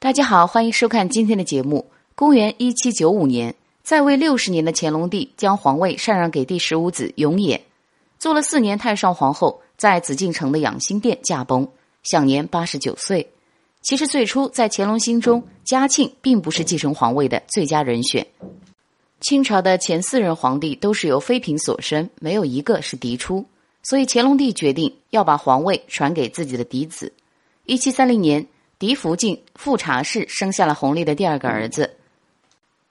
大家好，欢迎收看今天的节目。公元一七九五年，在位六十年的乾隆帝将皇位禅让给第十五子永琰，做了四年太上皇后，在紫禁城的养心殿驾崩，享年八十九岁。其实最初在乾隆心中，嘉庆并不是继承皇位的最佳人选。清朝的前四任皇帝都是由妃嫔所生，没有一个是嫡出，所以乾隆帝决定要把皇位传给自己的嫡子。一七三零年。嫡福晋富察氏生下了弘历的第二个儿子，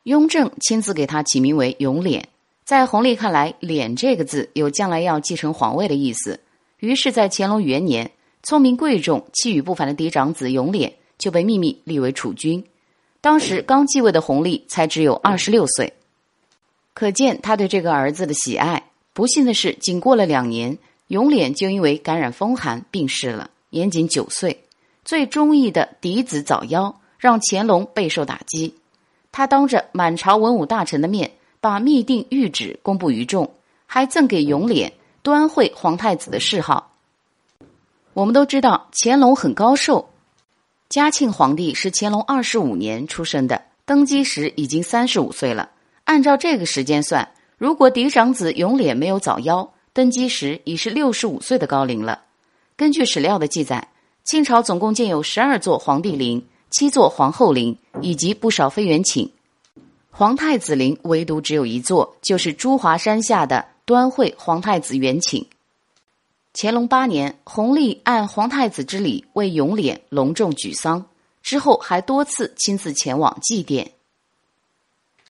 雍正亲自给他起名为永琏。在弘历看来，“琏”这个字有将来要继承皇位的意思，于是，在乾隆元年，聪明贵重、气宇不凡的嫡长子永琏就被秘密立为储君。当时刚继位的弘历才只有二十六岁，可见他对这个儿子的喜爱。不幸的是，仅过了两年，永琏就因为感染风寒病逝了，年仅九岁。最中意的嫡子早夭，让乾隆备受打击。他当着满朝文武大臣的面，把密定谕旨公布于众，还赠给永琏端惠皇太子的谥号。我们都知道乾隆很高寿，嘉庆皇帝是乾隆二十五年出生的，登基时已经三十五岁了。按照这个时间算，如果嫡长子永琏没有早夭，登基时已是六十五岁的高龄了。根据史料的记载。清朝总共建有十二座皇帝陵、七座皇后陵以及不少妃园寝，皇太子陵唯独只有一座，就是朱华山下的端会皇太子园寝。乾隆八年，弘历按皇太子之礼为永琏隆重举丧，之后还多次亲自前往祭奠。